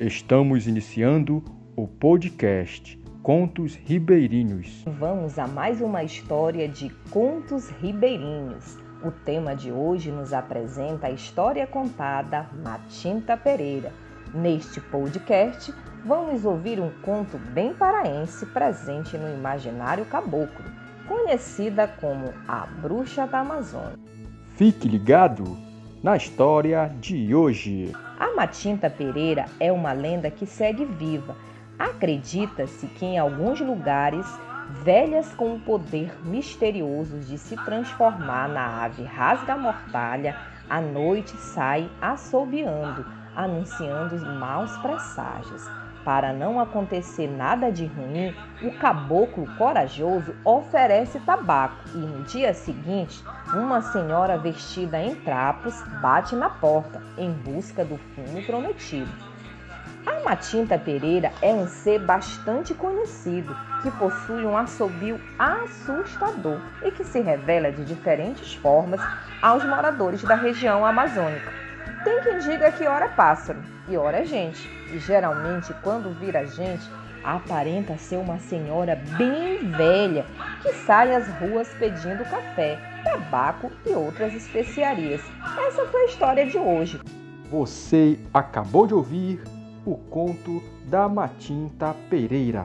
Estamos iniciando o podcast Contos Ribeirinhos. Vamos a mais uma história de Contos Ribeirinhos. O tema de hoje nos apresenta a história contada Matinta Pereira. Neste podcast, vamos ouvir um conto bem paraense presente no imaginário caboclo, conhecida como a Bruxa da Amazônia. Fique ligado na história de hoje. A Matinta Pereira é uma lenda que segue viva. Acredita-se que em alguns lugares, velhas com o poder misterioso de se transformar na ave rasga-mortalha, à noite saem assobiando, anunciando maus presságios. Para não acontecer nada de ruim, o caboclo corajoso oferece tabaco e no dia seguinte, uma senhora vestida em trapos bate na porta em busca do fumo prometido. A Matinta Pereira é um ser bastante conhecido, que possui um assobio assustador e que se revela de diferentes formas aos moradores da região amazônica. Tem quem diga que ora é pássaro e ora é gente. E geralmente, quando vira gente, aparenta ser uma senhora bem velha que sai às ruas pedindo café, tabaco e outras especiarias. Essa foi a história de hoje. Você acabou de ouvir o conto da Matinta Pereira.